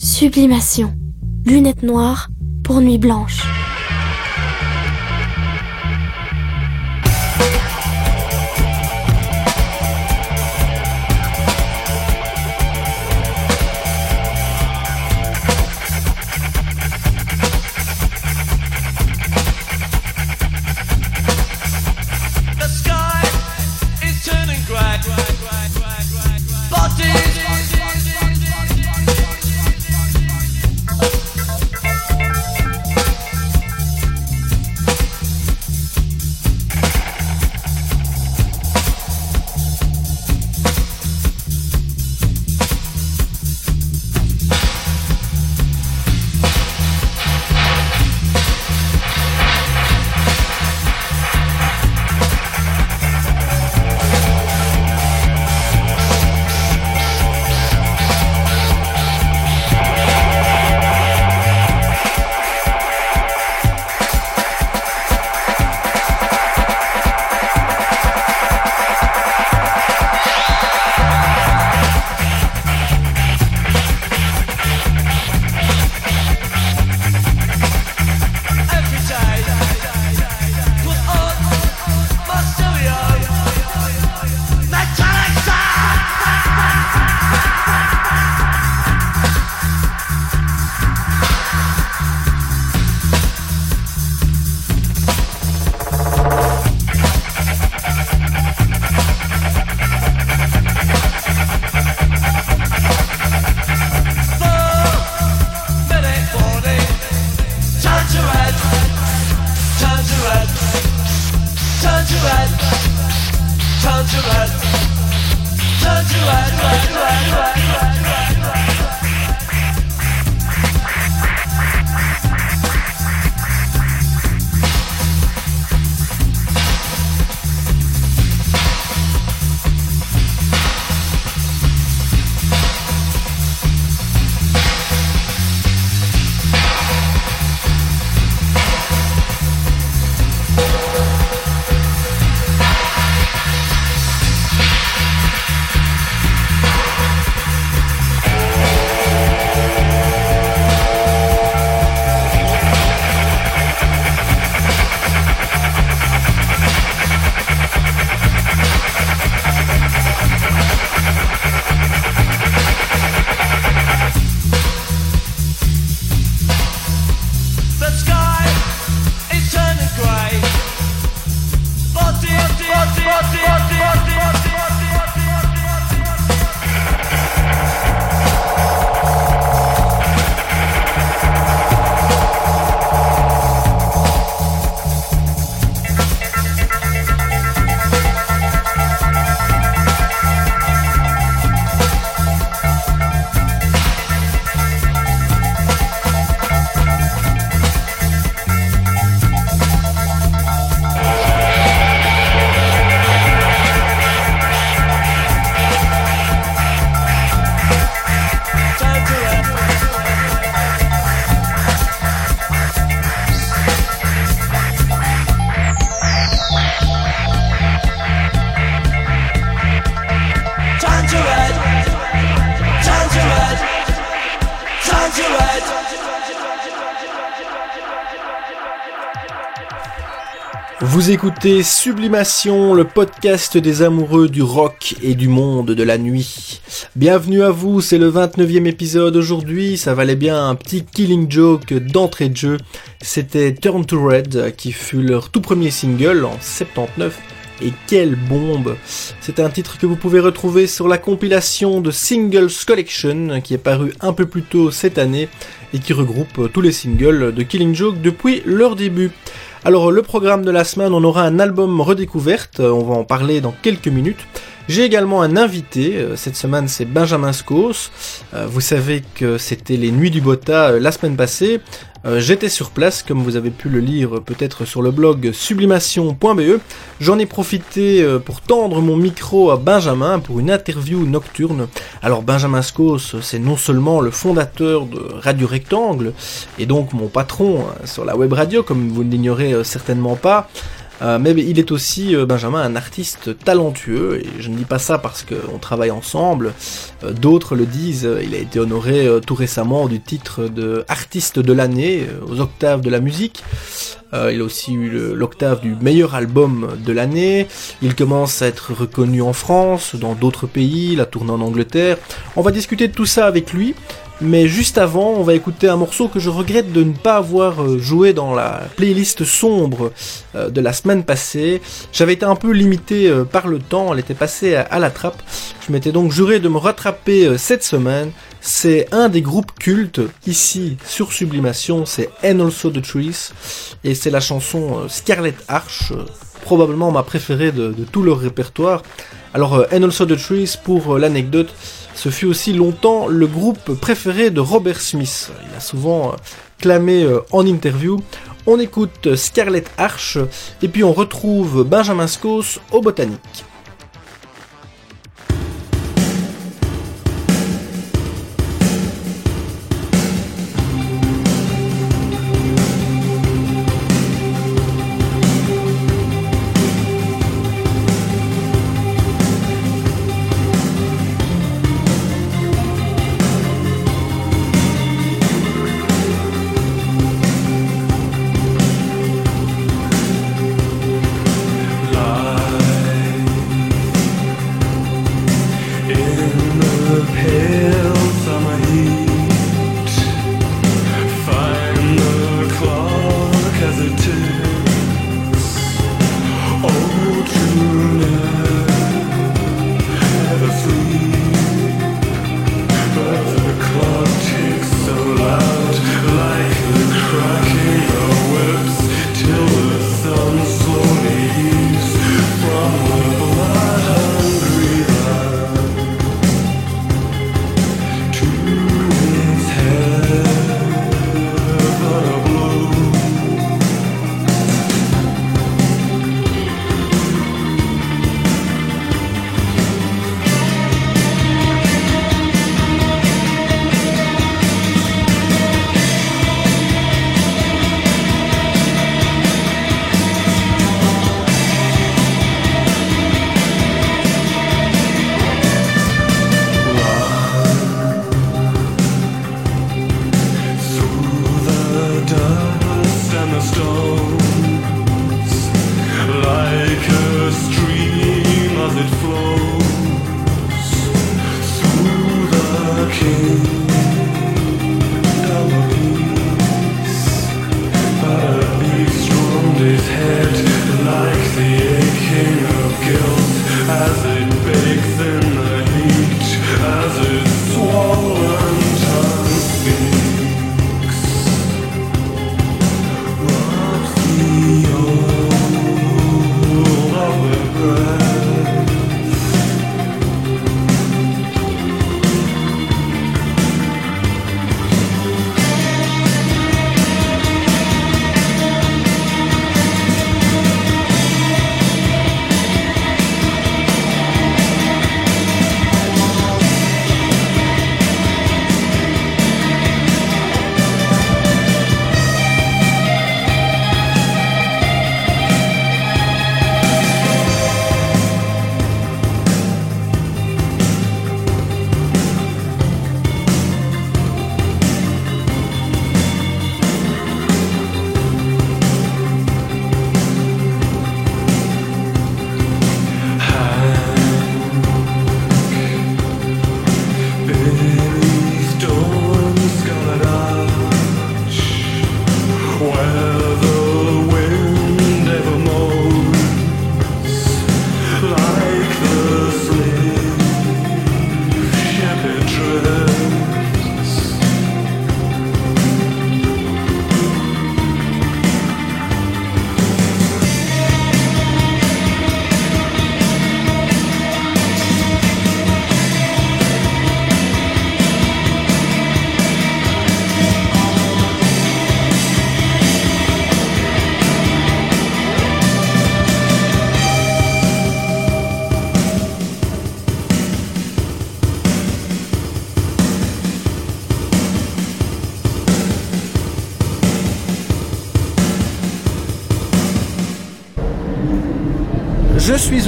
Sublimation. Lunettes noires pour nuit blanche. Vous écoutez Sublimation, le podcast des amoureux du rock et du monde de la nuit. Bienvenue à vous, c'est le 29e épisode aujourd'hui, ça valait bien un petit killing joke d'entrée de jeu. C'était Turn to Red qui fut leur tout premier single en 79. Et quelle bombe C'est un titre que vous pouvez retrouver sur la compilation de Singles Collection qui est paru un peu plus tôt cette année et qui regroupe tous les singles de Killing Joke depuis leur début. Alors le programme de la semaine, on aura un album redécouverte, euh, on va en parler dans quelques minutes. J'ai également un invité, euh, cette semaine c'est Benjamin Scos. Euh, Vous savez que c'était les Nuits du Bota euh, la semaine passée. J'étais sur place, comme vous avez pu le lire peut-être sur le blog sublimation.be. J'en ai profité pour tendre mon micro à Benjamin pour une interview nocturne. Alors Benjamin Scos, c'est non seulement le fondateur de Radio Rectangle, et donc mon patron hein, sur la web radio, comme vous ne l'ignorez certainement pas, Euh, mais il est aussi, euh, Benjamin, un artiste talentueux, et je ne dis pas ça parce qu'on travaille ensemble, euh, d'autres le disent, il a été honoré tout récemment du titre de artiste de l'année aux octaves de la musique. il a aussi eu l'octave du meilleur album de l'année. Il commence à être reconnu en France, dans d'autres pays, la tournée en Angleterre. On va discuter de tout ça avec lui. Mais juste avant, on va écouter un morceau que je regrette de ne pas avoir euh, joué dans la playlist sombre euh, de la semaine passée. J'avais été un peu limité euh, par le temps, elle était passée à la trappe. Je m'étais donc juré de me rattraper cette semaine. C'est un des groupes cultes ici sur Sublimation, c'est And Also the Trees. Et c'est la chanson Scarlet Arch, probablement ma préférée de, tout leur répertoire. Alors And Also the Trees, pour l'anecdote, ce fut aussi longtemps le groupe préféré de Robert Smith. Il a souvent euh, clamé euh, en interview. On écoute Scarlet Arch et puis on retrouve Benjamin Scos au Botanique.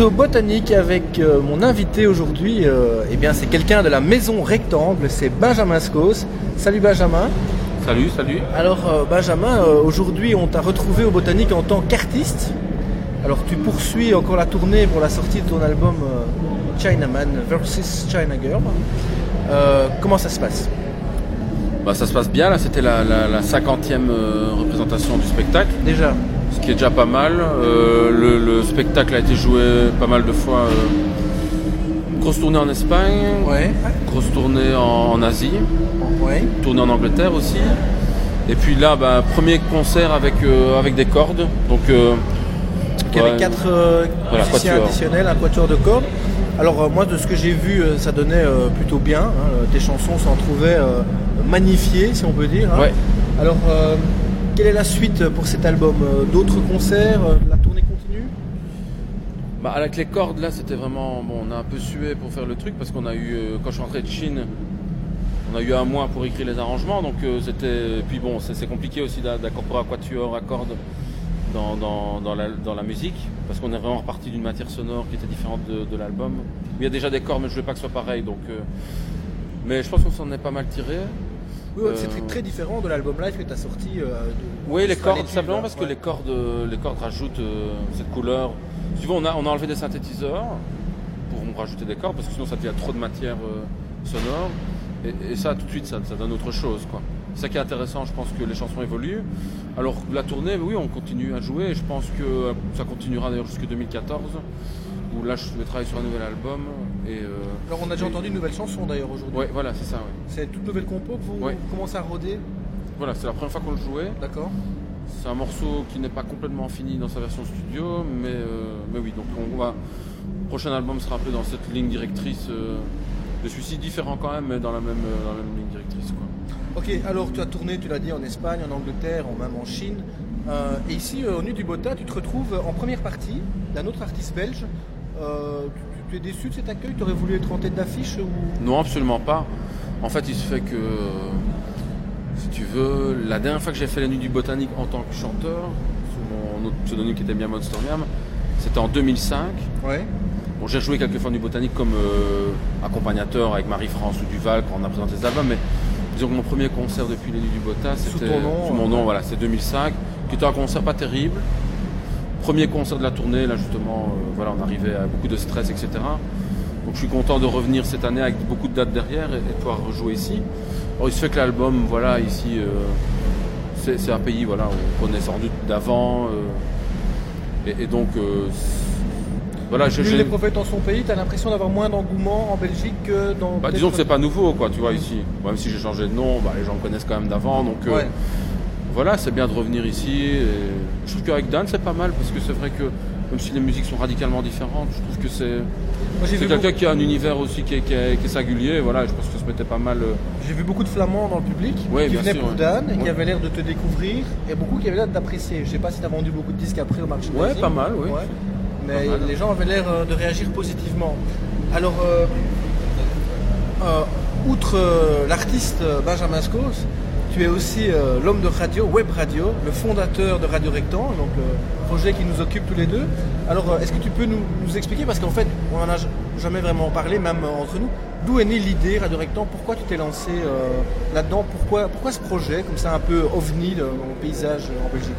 Au Botanique avec euh, mon invité aujourd'hui. euh, eh bien, c'est quelqu'un de la Maison Rectangle, c'est Benjamin Scos. Salut Benjamin. Salut, salut. Alors euh, Benjamin, euh, aujourd'hui on t'a retrouvé au Botanique en tant qu'artiste. Alors tu poursuis encore la tournée pour la sortie de ton album Chinaman versus China Girl. Comment ça se passe? Bah, ça se passe bien, là c'était la, la, la 50e euh, représentation du spectacle, Déjà ce qui est déjà pas mal. Euh, le, le spectacle a été joué pas mal de fois. euh, grosse tournée en Espagne, Ouais. grosse tournée en, en Asie, Ouais. tournée en Angleterre aussi. Et puis là, bah, premier concert avec, euh, avec des cordes. Donc, ouais, quatre euh, Voilà, musiciens quatuor. additionnels, un quatuor de cordes. Alors moi de ce que j'ai vu, ça donnait plutôt bien. hein. Tes chansons s'en trouvaient magnifiées, si on peut dire. hein. Alors quelle est la suite pour cet album Euh, D'autres concerts euh, La tournée continue Bah, avec les cordes, là, c'était vraiment. Bon, on a un peu sué pour faire le truc parce qu'on a eu. euh, quand je suis rentré de Chine, on a eu un mois pour écrire les arrangements. Donc, c'était. Puis bon, c'est compliqué aussi d'incorporer un quatuor à cordes dans, dans, dans, la, musique parce qu'on est vraiment reparti d'une matière sonore qui était différente de, l'album. Il y a déjà des cordes, mais je voulais pas que ce soit pareil. Donc, mais je pense qu'on s'en est pas mal tiré. Oui, ouais, Euh, c'est très, très différent de l'album live que tu as sorti. euh, de- Oui, les cordes, simplement là. parce que les cordes, euh, les cordes rajoutent euh, cette couleur. Tu veux, on a, on a enlevé des synthétiseurs pour rajouter des cordes, parce que sinon ça devient trop de matière euh, sonore. Et, et ça, tout de suite, ça, ça donne autre chose. quoi. C'est ça qui est intéressant, je pense que les chansons évoluent. Alors la tournée, oui, on continue à jouer, je pense que euh, ça continuera d'ailleurs jusqu'en 2014, où là je vais travailler sur un nouvel album. Et, euh, Alors on a déjà entendu une nouvelle chanson d'ailleurs aujourd'hui. Ouais, voilà, c'est ça. ouais. C'est une toute nouvelle compo que vous Ouais. commencez à rôder, Voilà, c'est la première fois qu'on le jouait. d'accord C'est un morceau qui n'est pas complètement fini dans sa version studio, mais, euh, mais oui, donc on va. Le prochain album sera un peu dans cette ligne directrice. euh, de celui-ci différent quand même, mais dans la même, euh, dans la même ligne directrice. Quoi. Ok, alors tu as tourné, tu l'as dit, en Espagne, en Angleterre, en- même en Chine. Et ici, au Nu du Bota, tu te retrouves en première partie d'un autre artiste belge. Tu, es déçu de cet accueil? Tu aurais voulu être en tête d'affiche ou... Non, absolument pas. En fait, il se fait que, si tu veux, la dernière fois que j'ai fait la nuit du botanique en tant que chanteur, sous mon autre pseudonyme qui était Miam Monstermiam, c'était en 2005. Ouais. Bon, j'ai joué quelques fois du botanique comme euh, accompagnateur avec Marie-France ou Duval quand on a présenté les albums, mais disons que mon premier concert depuis les nuits du Bota, Sous c'était ton nom, sous mon euh, nom, voilà, c'est 2005, qui était un concert pas terrible. Premier concert de la tournée, là justement, euh, voilà, on arrivait à beaucoup de stress, etc. Donc je suis content de revenir cette année avec beaucoup de dates derrière et, de pouvoir rejouer ici. Alors il se fait que l'album, voilà, ici, euh, c'est un pays, voilà, on connaît sans doute d'avant, euh, et, et donc, euh, voilà, je- les prophètes en son pays, tu as l'impression d'avoir moins d'engouement en Belgique que dans. bah, disons que c'est pas nouveau, quoi, tu vois, ici. Même si j'ai changé de nom, bah, les gens me connaissent quand même d'avant, donc Ouais. Voilà, c'est bien de revenir ici. Et je trouve qu'avec Dan, c'est pas mal, parce que c'est vrai que, même si les musiques sont radicalement différentes, je trouve que c'est quelqu'un qui a un univers aussi qui est, qui est- qui est singulier, voilà, je pense que ça se mettait pas mal. euh, j'ai vu beaucoup de flamands dans le public Ouais, qui venaient sûr, pour ouais. Dan et qui avaient l'air de te découvrir et beaucoup qui avaient l'air d'apprécier. Je sais pas si tu as vendu beaucoup de disques après au marché. Ouais, pas mal, oui. Ouais. Mais Pas mal. les gens avaient l'air euh, de réagir positivement. Alors, euh, euh, outre euh, l'artiste Benjamin Scos, tu es aussi euh, l'homme de radio, web radio, le fondateur de Radio Rectangle, donc le projet qui nous occupe tous les deux. Alors, euh, est-ce que tu peux nous, expliquer, parce qu'en fait, on n'en a jamais vraiment parlé, même euh, entre nous, d'où est née l'idée Radio Rectangle? Pourquoi tu t'es lancé là-dedans? Pourquoi, pourquoi ce projet, comme ça un peu ovni dans le paysage en Belgique?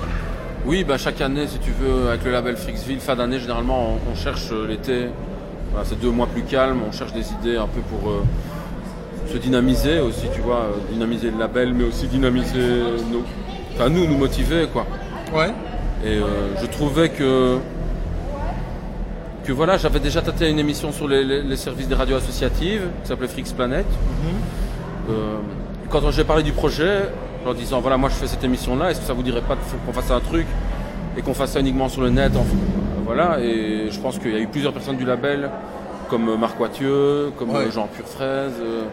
Oui, bah, chaque année, si tu veux, avec le label Frixville, fin d'année, généralement, on, cherche l'été, c'est deux mois plus calme, on cherche des idées un peu pour se dynamiser aussi, tu vois, euh, dynamiser le label, mais aussi dynamiser nos, enfin, nous, nous motiver, quoi. Ouais. Et euh, je trouvais que, que voilà, j'avais déjà tâté une émission sur les, les- les services des radios associatives, qui s'appelait Frix Planet. Euh, quand j'ai parlé du projet, en leur disant voilà, moi je fais cette émission-là, est-ce que ça vous dirait pas qu'on fasse un truc et qu'on fasse ça uniquement sur le net en- Voilà, et je pense qu'il y a eu plusieurs personnes du label, comme Marc Wathieu, comme Ouais. Jean Purfraise, euh,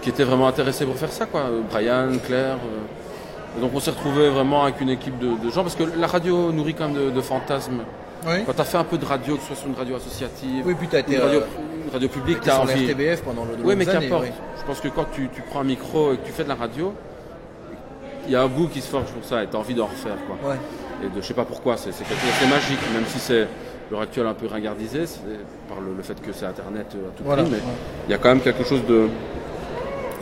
qui étaient vraiment intéressés pour faire ça, quoi. Brian, Claire. euh. Et donc on s'est retrouvé vraiment avec une équipe de, de gens, parce que la radio nourrit quand même de, de fantasmes. Quand tu as fait un peu de radio, que ce soit sur une radio associative, Oui, puis as été une radio, euh, une radio publique, tu as sur envie. RTBF pendant le Oui, mais qu'importe. oui. Je pense que quand tu, tu prends un micro et que tu fais de la radio, il y a un goût qui se forge pour ça et tu as envie d'en refaire. Quoi. Ouais. Et de, je sais pas pourquoi, c'est c'est quelque chose d'assez magique, même si c'est l'heure actuelle un peu ringardisé c'est par le, le fait que c'est Internet euh, à tout Voilà. prix, mais il y a quand même quelque chose de,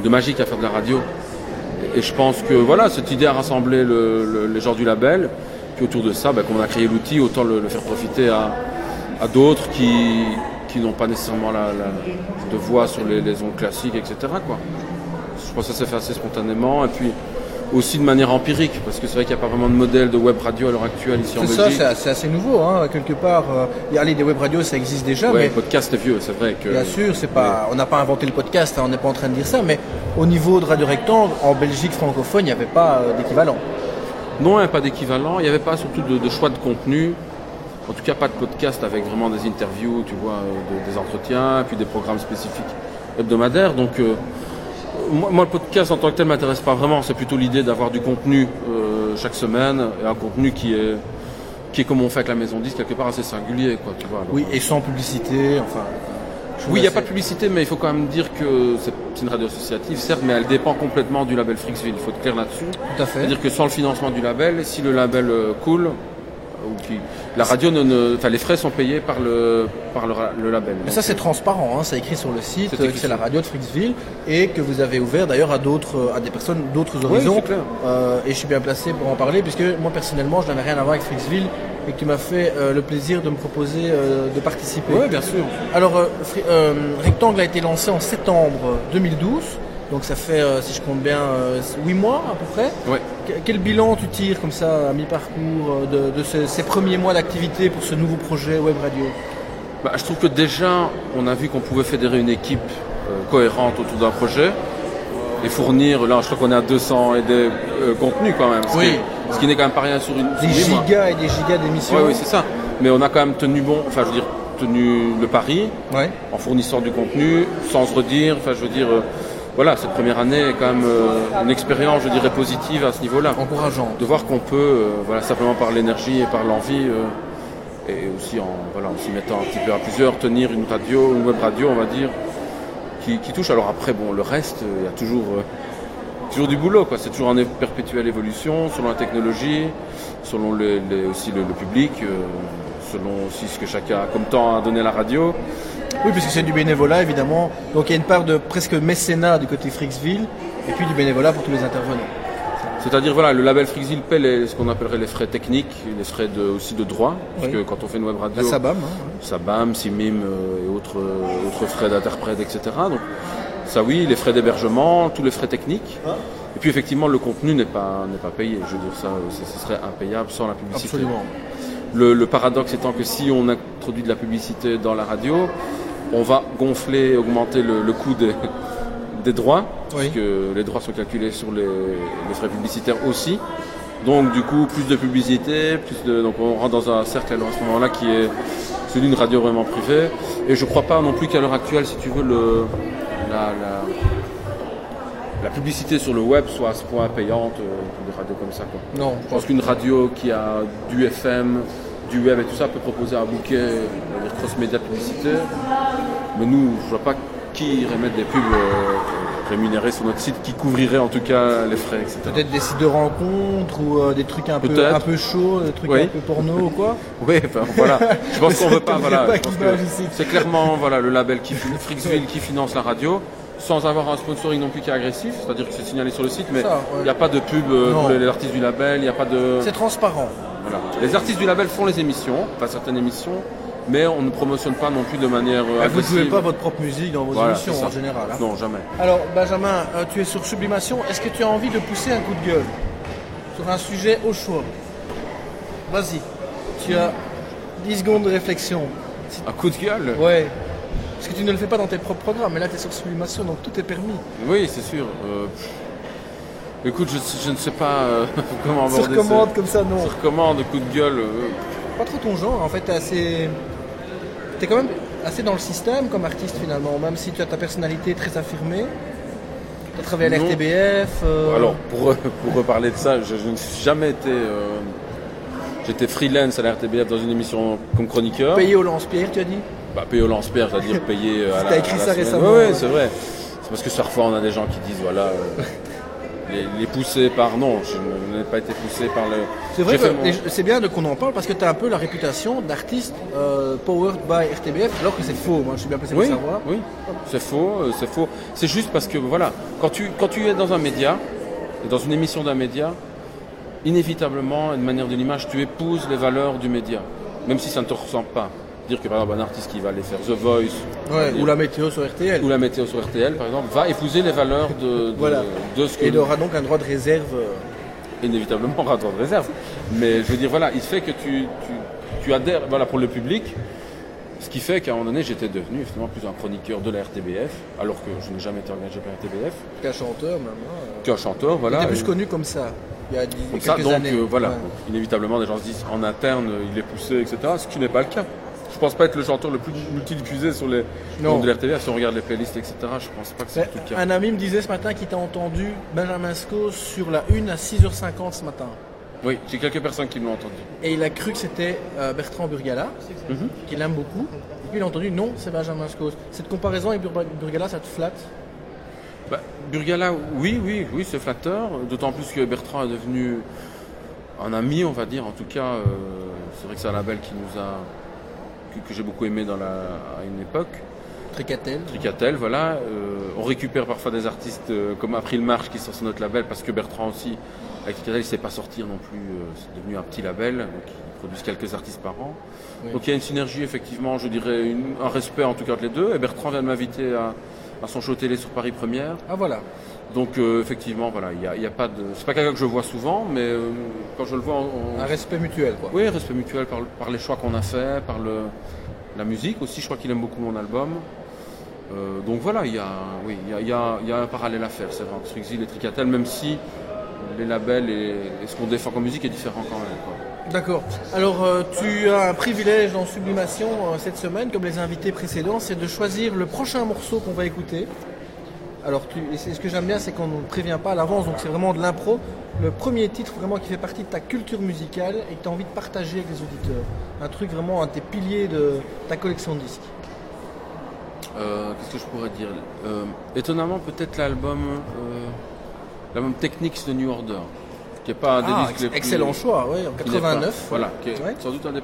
de magique à faire de la radio. Et, et je pense que voilà, cette idée a rassemblé le- le- les gens du label. Puis autour de ça, bah, comme on a créé l'outil, autant le, le faire profiter à, à d'autres qui, qui n'ont pas nécessairement la, la- de voix sur les, les ondes classiques, etc. Quoi. Je pense que ça s'est fait assez spontanément. Et puis aussi de manière empirique, parce que c'est vrai qu'il n'y a pas vraiment de modèle de web radio à l'heure actuelle ici en C'est ça, Belgique. c'est assez, nouveau, hein, quelque part. euh, allez, des web radios, ça existe déjà, Ouais, mais le podcast est vieux, c'est vrai que. Bien sûr, c'est pas, on n'a pas inventé le podcast, hein, on n'est pas en train de dire ça, mais au niveau de Radio Rectangle, en Belgique francophone, il n'y avait pas euh, d'équivalent. Non, il n'y a pas d'équivalent. Il n'y avait pas surtout de, de choix de contenu. En tout cas, pas de podcast avec vraiment des interviews, tu vois, euh, de- des entretiens, et puis des programmes spécifiques hebdomadaires. Donc, euh, moi, le podcast en tant que tel m'intéresse pas vraiment. C'est plutôt l'idée d'avoir du contenu euh, chaque semaine et un contenu qui est qui est comme on fait avec la maison 10 quelque part assez singulier, quoi. Tu vois. Alors, Oui, euh, et sans publicité, enfin. oui, il n'y a assez- pas de publicité, mais il faut quand même dire que c'est une radio associative, certes, mais elle dépend complètement du label Frixville. Il faut être clair là-dessus. Tout à fait. C'est-à-dire que sans le financement du label, si le label euh, coule, ou qui- la radio, ne, ne- enfin les frais sont payés par le, par le, ra- le label. Mais ça, c'est transparent, hein, c'est écrit sur le site, C'est que c'est la radio de Frixville, et que vous avez ouvert d'ailleurs à d'autres, à des personnes d'autres horizons. c'est clair. Euh, et je suis bien placé pour en parler, puisque moi personnellement, je n'avais rien à voir avec Frixville, et que tu m'as fait euh, le plaisir de me proposer euh, de participer. Oui, bien sûr. Alors, Rectangle a été lancé en septembre 2012, donc ça fait, euh, si je compte bien, 8 mois à peu près. Ouais. Que- Quel bilan tu tires comme ça à mi-parcours euh, de, de ces, ces premiers mois d'activité pour ce nouveau projet Web Radio? Bah, je trouve que déjà, on a vu qu'on pouvait fédérer une équipe euh, cohérente autour d'un projet et fournir, là, je crois qu'on est à 200 et des euh, contenus quand même. Ce Oui. qui ce qui n'est quand même pas rien sur une. Des sur huit mois. gigas et des gigas d'émissions Ouais, oui, c'est ça. Mais on a quand même tenu bon, enfin, je veux dire, tenu le pari Ouais. en fournissant du contenu, sans se redire. Enfin, je veux dire, euh, voilà, cette première année est quand même euh, une expérience, je dirais, positive à ce niveau-là. encourageant. De voir qu'on peut, euh, voilà, simplement par l'énergie et par l'envie, euh, et aussi en, voilà, en s'y mettant un petit peu à plusieurs, tenir une radio, une web radio, on va dire, qui, qui touche. Alors après, bon, le reste, il y a toujours, toujours du boulot, quoi. C'est toujours en perpétuelle évolution, selon la technologie, selon les- les- aussi le, le public, selon aussi ce que chacun a comme temps à donner à la radio. Oui, puisque c'est du bénévolat évidemment. Donc il y a une part de presque mécénat du côté Frixville, et puis du bénévolat pour tous les intervenants. C'est-à-dire, voilà, le label Frixville paie les- ce qu'on appellerait les frais techniques, les frais de, aussi de droit, parce Oui. que quand on fait une web radio, La SABAM. hein. Sabam, Simim euh, et autres, euh, autres frais d'interprète, etc. Donc, ça oui, les frais d'hébergement, tous les frais techniques. Et puis effectivement, le contenu n'est pas, n'est pas payé. Je veux dire, ça, euh, ce ce serait impayable sans la publicité. Absolument. Le, le paradoxe étant que si on introduit de la publicité dans la radio, on va gonfler, augmenter le, le coût des, des droits, Oui. puisque les droits sont calculés sur les, les frais publicitaires aussi. Donc du coup, plus de publicité, plus de, donc on rentre dans un cercle alors, à ce moment-là qui est celui d'une radio vraiment privée. Et je crois pas non plus qu'à l'heure actuelle, si tu veux, le, la, la, la publicité sur le web soit à ce point payante euh, pour des radios comme ça. Quoi. Non, Je pense qu'une radio qui a du FM, du web et tout ça peut proposer un bouquet cross-média publicitaire. Mais nous, je vois pas qui irait mettre des pubs euh, rémunérées sur notre site, qui couvrirait en tout cas les frais, etc. Peut-être des sites de rencontres ou euh, des trucs un peu, un peu chauds, des trucs Oui. un peu porno ou quoi. Oui, enfin, voilà. Je pense qu'on veut pas. Voilà. C'est clairement voilà le label qui Frixville qui finance la radio, sans avoir un sponsoring non plus qui est agressif. C'est-à-dire que c'est signalé sur le site, mais il n'y a pas de pub euh, pour les artistes du label. Il n'y a pas de. C'est transparent. Voilà. Les artistes du label font les émissions, pas certaines émissions, mais on ne promotionne pas non plus de manière euh, Vous ne jouez pas votre propre musique dans vos Voilà, émissions en général. hein. Non, jamais. Alors Benjamin, euh, tu es sur Sublimation. Est-ce que tu as envie de pousser un coup de gueule sur un sujet au choix? Vas-y. Tu as 10 secondes de réflexion. Un coup de gueule? Ouais. Parce que tu ne le fais pas dans tes propres programmes, mais là tu es sur Sublimation, donc tout est permis. Oui, c'est sûr. Euh. Écoute, je, je ne sais pas euh, comment Sur aborder commande ça. comme ça, non. Sur commande, coup de gueule. euh, Pas trop ton genre, en fait, t'es assez. T'es quand même assez dans le système comme artiste finalement, même si tu as ta personnalité très affirmée. Tu as travaillé à l'RTBF. euh, Alors, pour, pour reparler de ça, je, je ne suis jamais été. euh, J'étais freelance à la RTBF dans une émission comme chroniqueur. Payé au lance-pierre, tu as dit Bah, payé au lance-pierre, c'est-à-dire payé à T'as la écrit à la ça semaine. récemment, ouais, ouais. c'est vrai. C'est parce que parfois on a des gens qui disent voilà. euh, les, les pousser par. Non, je n'ai pas été poussé par le. C'est vrai que mon- c'est bien de- qu'on en parle parce que tu as un peu la réputation d'artiste euh, powered by RTBF, alors que c'est faux. Moi, je suis bien placé Oui, pour savoir. oui, c'est faux, euh, c'est faux. C'est juste parce que voilà, quand tu quand tu es dans un média, dans une émission d'un média, inévitablement, de manière de l'image, tu épouses les valeurs du média, même si ça ne te ressemble pas. Dire que par exemple un artiste qui va aller faire The Voice Ouais, ou la météo sur RTL. ou la météo sur RTL, par exemple, va épouser les valeurs de, de, Voilà. de ce que Et il aura donc un droit de réserve. euh, inévitablement aura droit de réserve. Mais je veux dire, voilà, il fait que tu, tu, tu adhères voilà, pour le public, ce qui fait qu'à un moment donné, j'étais devenu effectivement plus un chroniqueur de la RTBF, alors que je n'ai jamais été engagé par la RTBF, qu'un chanteur maintenant. Euh, qu'un chanteur, voilà. T'es plus connu comme ça. Il y a dix- comme quelques ça, donc années. euh, voilà, Ouais. Donc, inévitablement, des gens se disent en interne, il est poussé, etc., ce qui n'est pas le cas. Je pense pas être le chanteur le plus multidiffusé sur les Non. de si on regarde les playlists, etc., je pense pas que c'est tout le cas. un ami me disait ce matin qu'il t'a entendu Benjamin Sco sur la 1 à 6h50 ce matin. Oui, j'ai quelques personnes qui me l'ont entendu. Et il a cru que c'était euh, Bertrand Burgala, Mhm. qu'il aime beaucoup. Et puis il a entendu non, c'est Benjamin Sco. Cette comparaison avec Bur- Burgala, ça te flatte? Bah, Burgala, oui, oui, oui, c'est flatteur. D'autant plus que Bertrand est devenu un ami, on va dire. En tout cas, euh, c'est vrai que c'est un label qui nous a, que, j'ai beaucoup aimé dans la, à une époque. Tricatel. Tricatel, voilà. Euh, on récupère parfois des artistes euh, comme April Marche qui sont sur notre label parce que Bertrand aussi, avec Tricatel, il ne sait pas sortir non plus. euh, c'est devenu un petit label, donc ils produisent quelques artistes par an. Oui. Donc il y a une synergie, effectivement, je dirais, une- un respect en tout cas entre les deux. Et Bertrand vient de m'inviter à, à son show télé sur Paris Première. Ah voilà. Donc euh, effectivement, voilà, il y a, y a pas de, c'est pas quelqu'un que je vois souvent, mais euh, quand je le vois, on, Un respect mutuel quoi. oui, respect mutuel par, le- par les choix qu'on a fait, par le, la musique aussi. Je crois qu'il aime beaucoup mon album. Euh, donc voilà, il y a, oui, il y a, y a- il y a un parallèle à faire, c'est vrai, entre Exil et Tricatel, même si les labels et, et ce qu'on défend comme musique est différent quand même. quoi. D'accord. Alors, euh, tu as un privilège en sublimation euh, cette semaine, comme les invités précédents, c'est de choisir le prochain morceau qu'on va écouter. Alors, c'est- ce que j'aime bien, c'est qu'on ne prévient pas à l'avance, donc c'est vraiment de l'impro. Le premier titre vraiment qui fait partie de ta culture musicale et que tu as envie de partager avec les auditeurs. Un truc vraiment, un de tes piliers de ta collection de disques. Euh, Qu'est-ce que je pourrais dire? Euh, Étonnamment, peut-être l'album, euh, l'album Technics de New Order, qui est pas un des Ah, disques les plus- excellent choix, oui, en qui n'est pas- 89. Voilà, qui est Ouais. sans doute un des,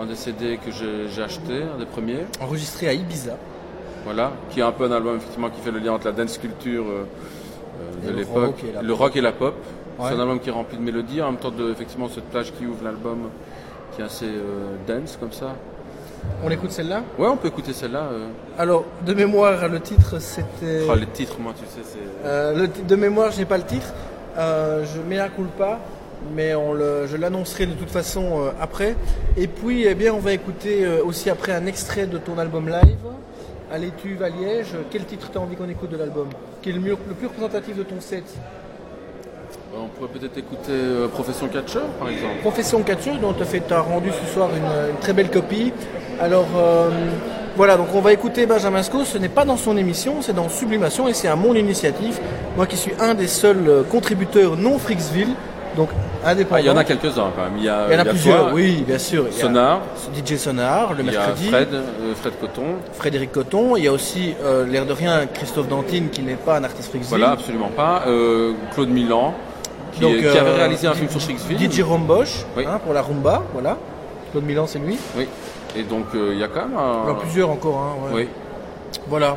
un des CD que j'ai j'ai acheté, un des premiers. Enregistré à Ibiza. Voilà, qui est un peu un album effectivement qui fait le lien entre la dance culture euh, euh, de le l'époque, le rock et la pop. Ouais. C'est un album qui est rempli de mélodies, en même temps de effectivement cette plage qui ouvre l'album, qui est assez euh, dance comme ça. On écoute celle-là? Ouais, on peut écouter celle-là. euh. Alors, de mémoire, le titre c'était. Oh, les titres, moi, tu sais, c'est. Le de mémoire, je n'ai pas le titre. Je mets un coup pas, mais on le, je l'annoncerai de toute façon après. Et puis, eh bien, on va écouter aussi après un extrait de ton album live. Allez, tu vas à Liège. Quel titre tu as envie qu'on écoute de l'album? Qui est le, mieux- le plus représentatif de ton set? On pourrait peut-être écouter euh, Profession Catcher, par exemple. Profession Catcher, dont tu as rendu ce soir une, une très belle copie. Alors euh, voilà, donc on va écouter Benjamin Sco. Ce n'est pas dans son émission, c'est dans Sublimation et c'est à mon initiative. Moi qui suis un des seuls euh, contributeurs non Frixville, donc Ah, il y en a quelques-uns quand même. Il y, a, Il y en a il y plusieurs, toi, oui, bien sûr. Il y a Sonar, DJ Sonar, le il y a mercredi. Fred, euh, Fred Coton. Frédéric Coton. Il y a aussi, euh, l'air de rien, Christophe Dantine qui n'est pas un artiste Frixville. Voilà, absolument pas. Euh, Claude Milan, qui, Donc, est- qui avait réalisé un film sur Shakespeare. DJ Rombosch, Oui. hein, pour la rumba, voilà. Claude Milan, c'est lui. Oui. Et donc, il y a quand même Il y en un. a plusieurs encore. Hein, ouais. Oui. Voilà.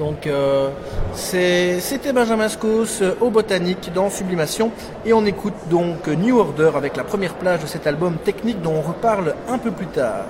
Donc euh, c'était Benjamin Scos euh, au Botanique dans Sublimation et on écoute donc New Order avec la première plage de cet album technique dont on reparle un peu plus tard.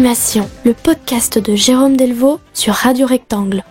Le podcast de Jérôme Delvaux sur Radio Rectangle.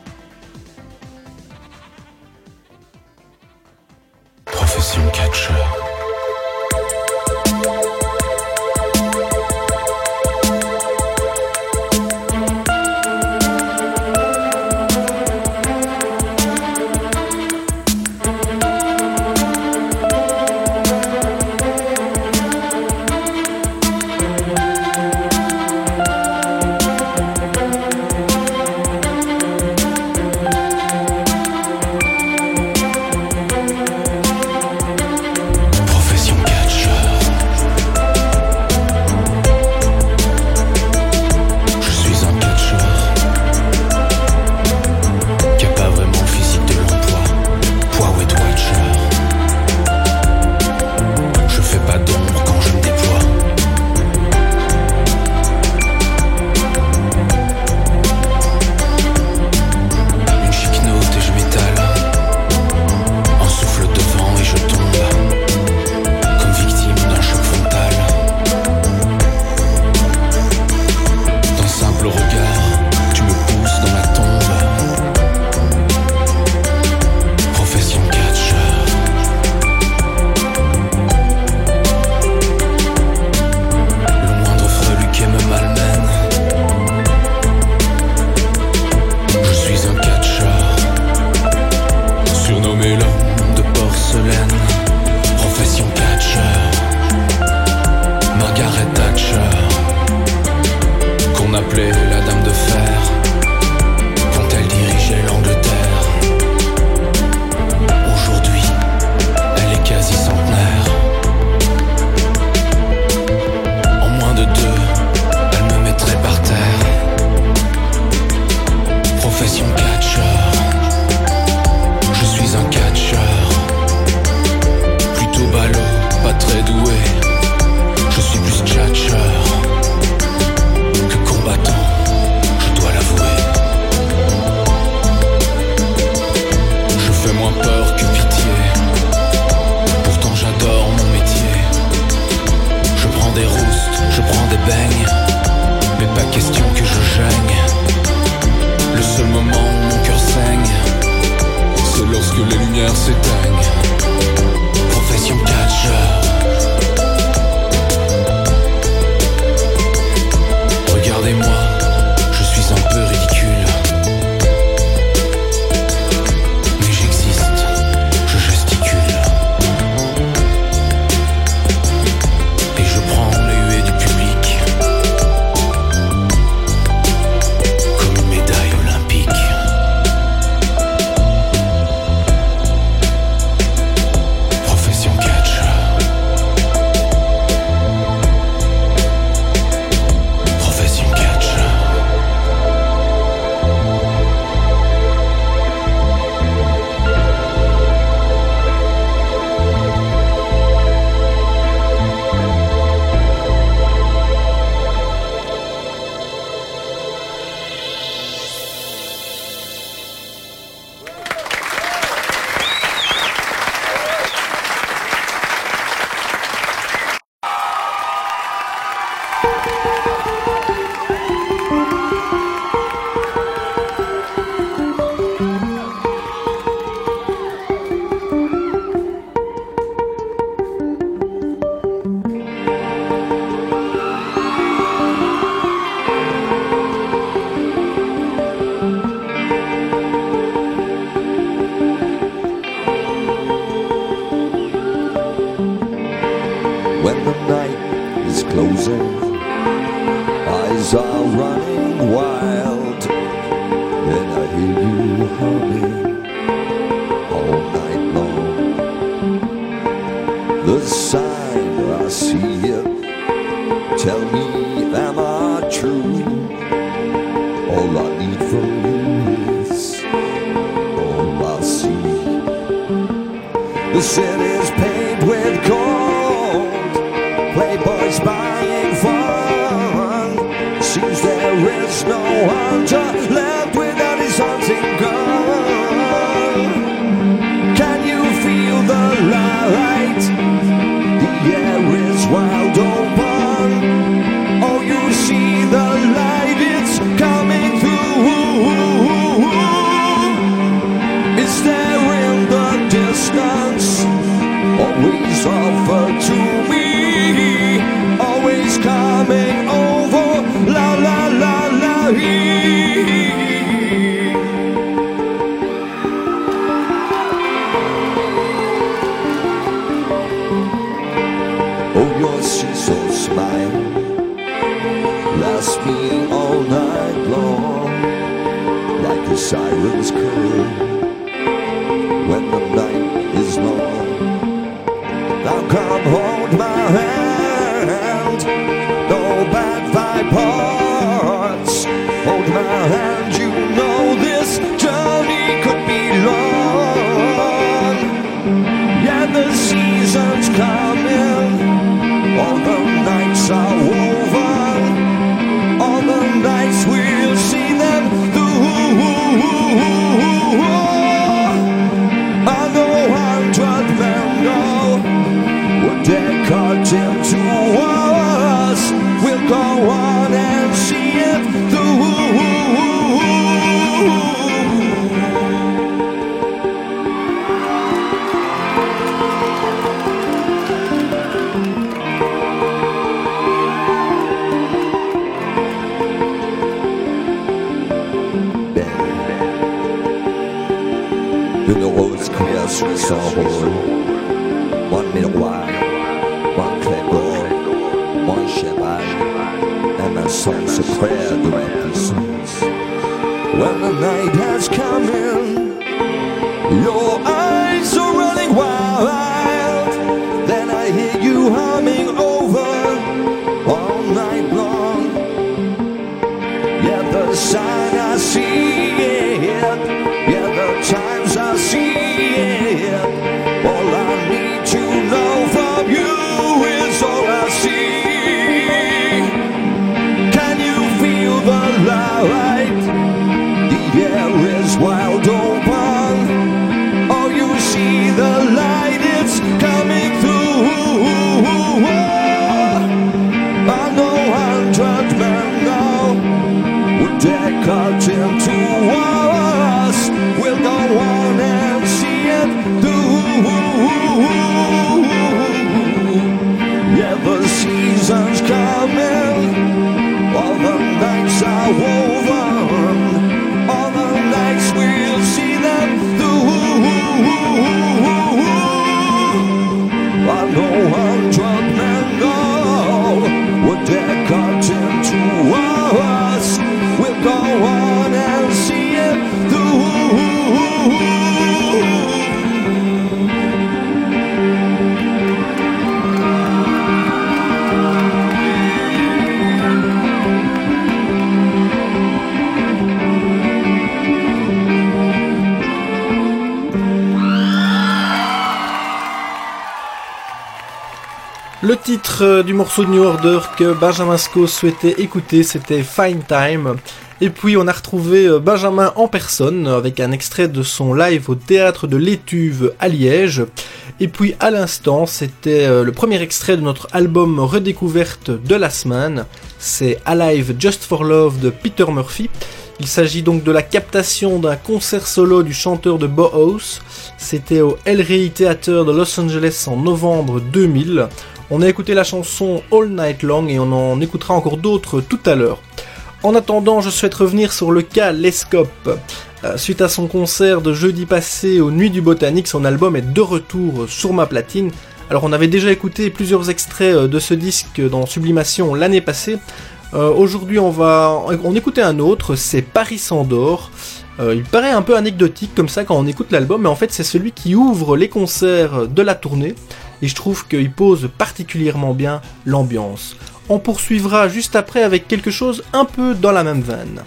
sit down. The city's paved with gold, playboys buying fun. Seems there is no hunter left without his hunting gun. Can you feel the light? The air is wide sound hole, mon miroir, mon clégo, mon cheval, and the song's a prayer to my puissance. When the night has come in, your eyes are running wild. Cut into us. We'll go on and see it through. Yeah, the season's coming. All the nights are woven. Le titre euh, du morceau de New Order que Benjamin Sco souhaitait écouter, c'était Fine Time. Et puis on a retrouvé euh, Benjamin en personne avec un extrait de son live au théâtre de l'Étuve à Liège. Et puis à l'instant, c'était euh, le premier extrait de notre album redécouverte de la semaine. C'est Alive Just for Love de Peter Murphy. Il s'agit donc de la captation d'un concert solo du chanteur de Bauhaus. C'était au El Rey Theater de Los Angeles en novembre 2000. On a écouté la chanson All Night Long et on en écoutera encore d'autres tout à l'heure. En attendant, je souhaite revenir sur le cas Lescope. Euh, suite à son concert de jeudi passé aux Nuits du Botanique, son album est de retour sur ma platine Alors on avait déjà écouté plusieurs extraits euh, de ce disque dans Sublimation l'année passée. Euh, Aujourd'hui on va on écouter un autre, c'est Paris Sandor. Il paraît un peu anecdotique comme ça quand on écoute l'album, mais en fait c'est celui qui ouvre les concerts de la tournée, et je trouve qu'il pose particulièrement bien l'ambiance. On poursuivra juste après avec quelque chose un peu dans la même veine.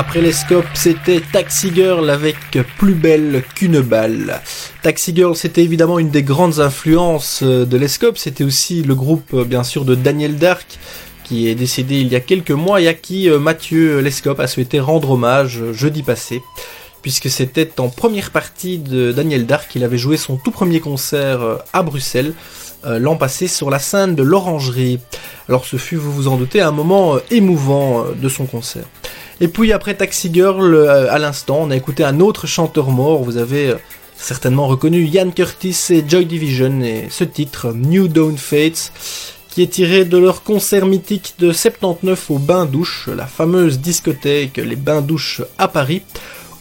Après les scopes, c'était Taxi Girl avec Plus belle qu'une balle. Taxi Girl, c'était évidemment une des grandes influences euh, de l'Escope. C'était aussi le groupe, euh, bien sûr, de Daniel Dark, qui est décédé il y a quelques mois et à qui euh, Mathieu Lescope a souhaité rendre hommage jeudi passé. Puisque c'était en première partie de Daniel Dark qu'il avait joué son tout premier concert à Bruxelles l'an passé sur la scène de l'Orangerie. Alors ce fut, vous vous en doutez, un moment émouvant de son concert. Et puis après Taxi Girl, euh, à l'instant, on a écouté un autre chanteur mort. Vous avez euh, certainement reconnu Ian Curtis et Joy Division et ce titre, New Dawn Fates, qui est tiré de leur concert mythique de 79 au Bain Douche, la fameuse discothèque Les Bains Douches à Paris.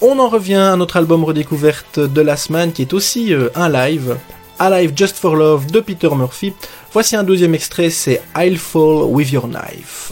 On en revient à notre album redécouverte de la semaine qui est aussi euh, un live, Alive Just for Love de Peter Murphy. Voici un deuxième extrait, c'est I'll Fall With Your Knife.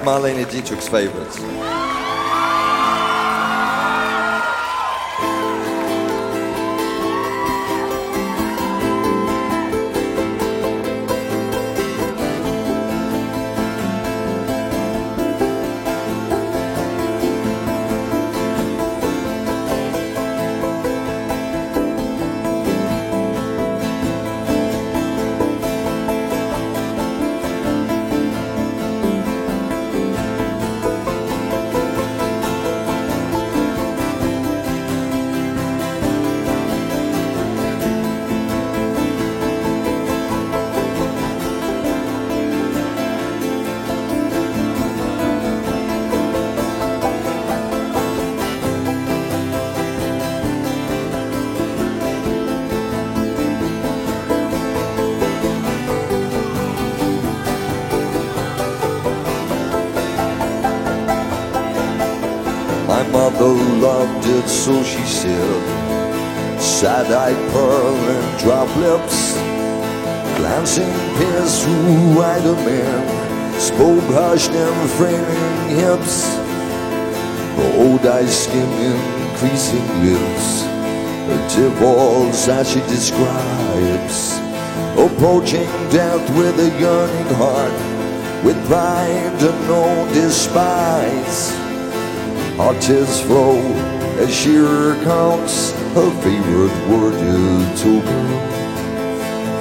Of Marlene Dietrich's favorites. So she said. Sad-eyed pearl and drop lips, glancing past through wider men, spoke hushed and framing hips, old eyes skimming increasing lips, a divorce as she describes, approaching death with a yearning heart, with pride and no despise. Tears flow as she recounts her favorite word to her.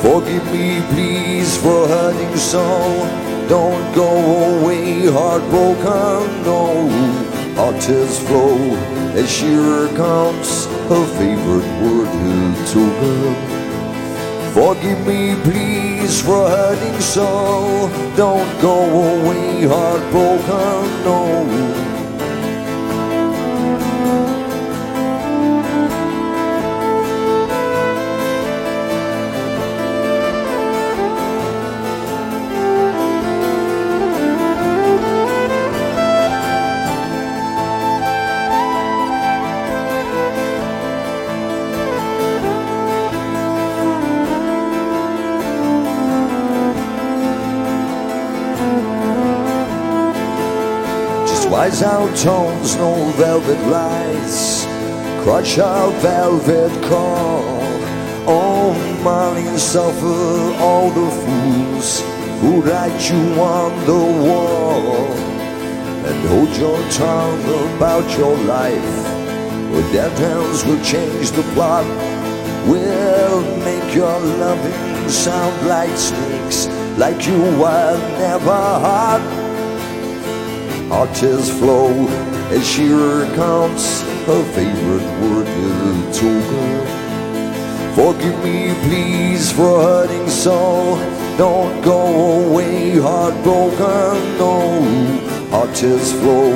Forgive me, please, for hurting so. Don't go away heartbroken, no. Her tears flow as she recounts her favorite word to her. Forgive me, please, for hurting so. Don't go away heartbroken, no. Wise out tones, no velvet lies. Crush our velvet call. Oh, Molly, suffer all the fools who write you on the wall. And hold your tongue about your life. Or dead hands will change the plot. Will make your loving sound like snakes, like you were never hot. Tears flow as she recounts her favorite word to her. Forgive me, please, for hurting so. Don't go away heartbroken, no. Tears flow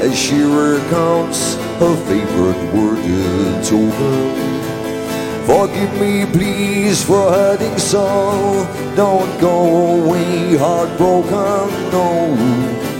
as she recounts her favorite word to her. Forgive me, please, for hurting so. Don't go away heartbroken, no.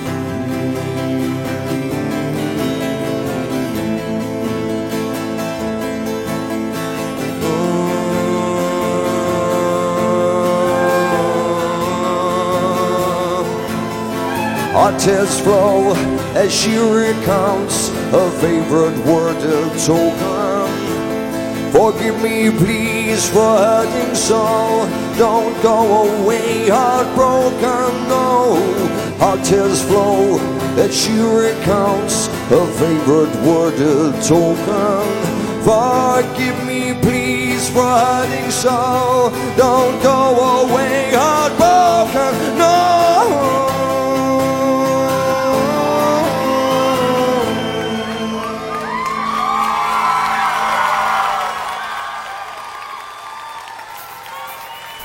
Tears flow as she recounts her favorite word to token. Forgive me, please, for hurting so. Don't go away heartbroken, no. Our tears flow as she recounts her favorite word to token. Forgive me, please, for hurting so. Don't go away heartbroken, no.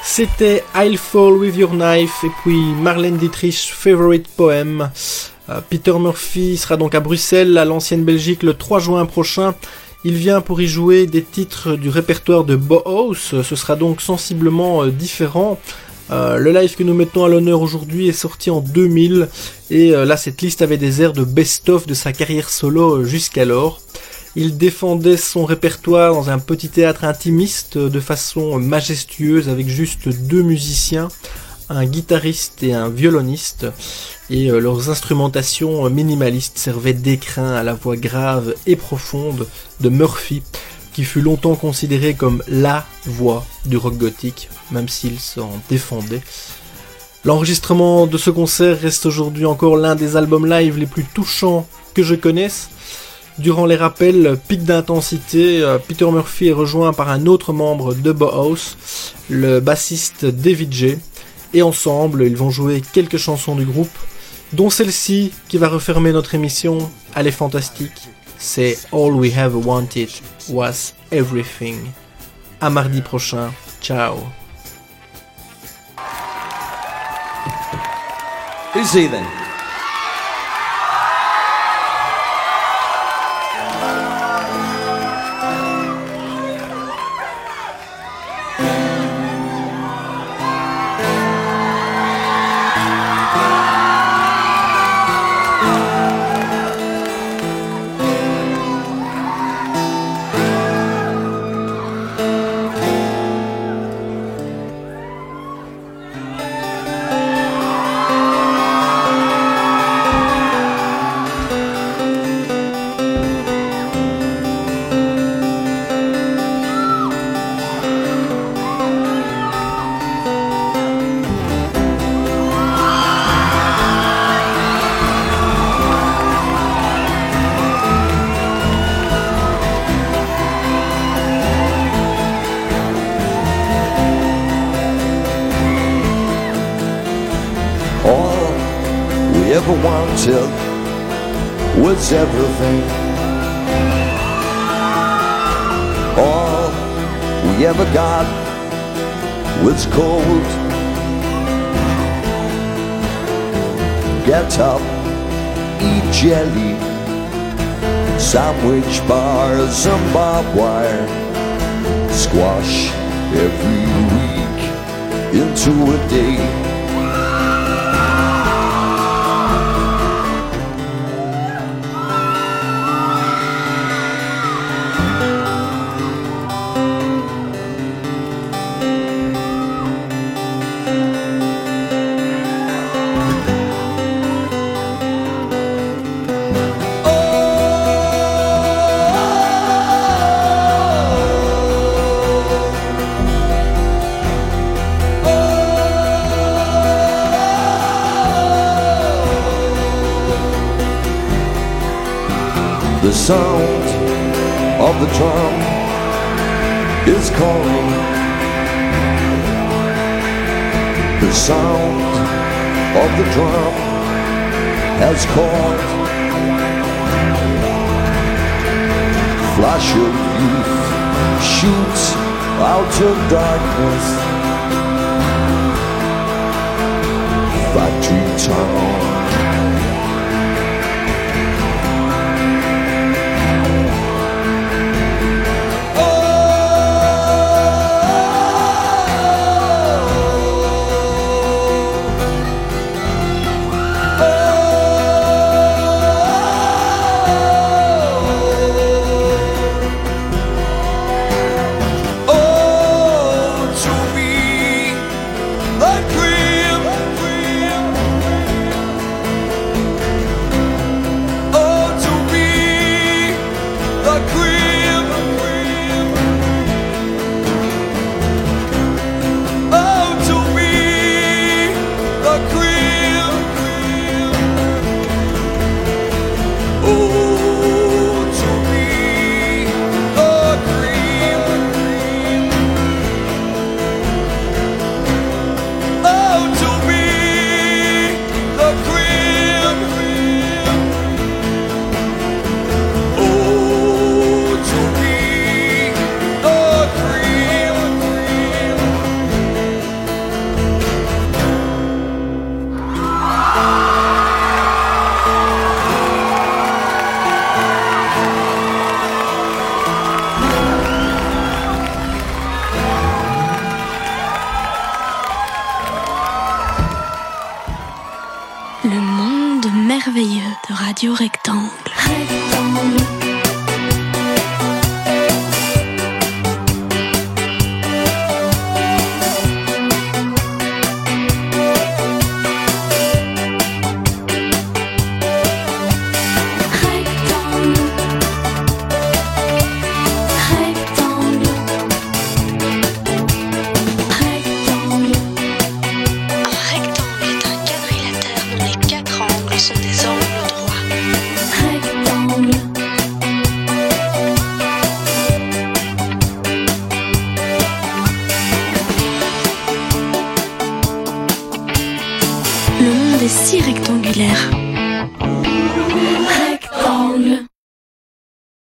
C'était I'll Fall With Your Knife et puis Marlène Dietrich Favorite Poem. Euh, Peter Murphy sera donc à Bruxelles, à l'ancienne Belgique, le 3 juin prochain. Il vient pour y jouer des titres du répertoire de Bauhaus. Ce sera donc sensiblement euh, différent. Euh, le live que nous mettons à l'honneur aujourd'hui est sorti en 2000 et là cette liste avait des airs de best-of de sa carrière solo jusqu'alors. Il défendait son répertoire dans un petit théâtre intimiste de façon majestueuse avec juste deux musiciens, un guitariste et un violoniste, et euh, leurs instrumentations minimalistes servaient d'écrin à la voix grave et profonde de Murphy, qui fut longtemps considéré comme LA voix du rock gothique, même s'il s'en défendait. L'enregistrement de ce concert reste aujourd'hui encore l'un des albums live les plus touchants que je connaisse. Durant les rappels, pic d'intensité, euh, Peter Murphy est rejoint par un autre membre de Bauhaus, le bassiste David J. Et ensemble, ils vont jouer quelques chansons du groupe, dont celle-ci qui va refermer notre émission. Elle est fantastique. C'est All We Have Wanted Was Everything. À mardi prochain. Ciao. Then? Was everything. All we ever got was cold. Get up, eat jelly, sandwich bars and barbed wire. Squash every week into a day. Sound of the drum is calling. The sound of the drum has called. Flash of youth shoots out of darkness. Factory town.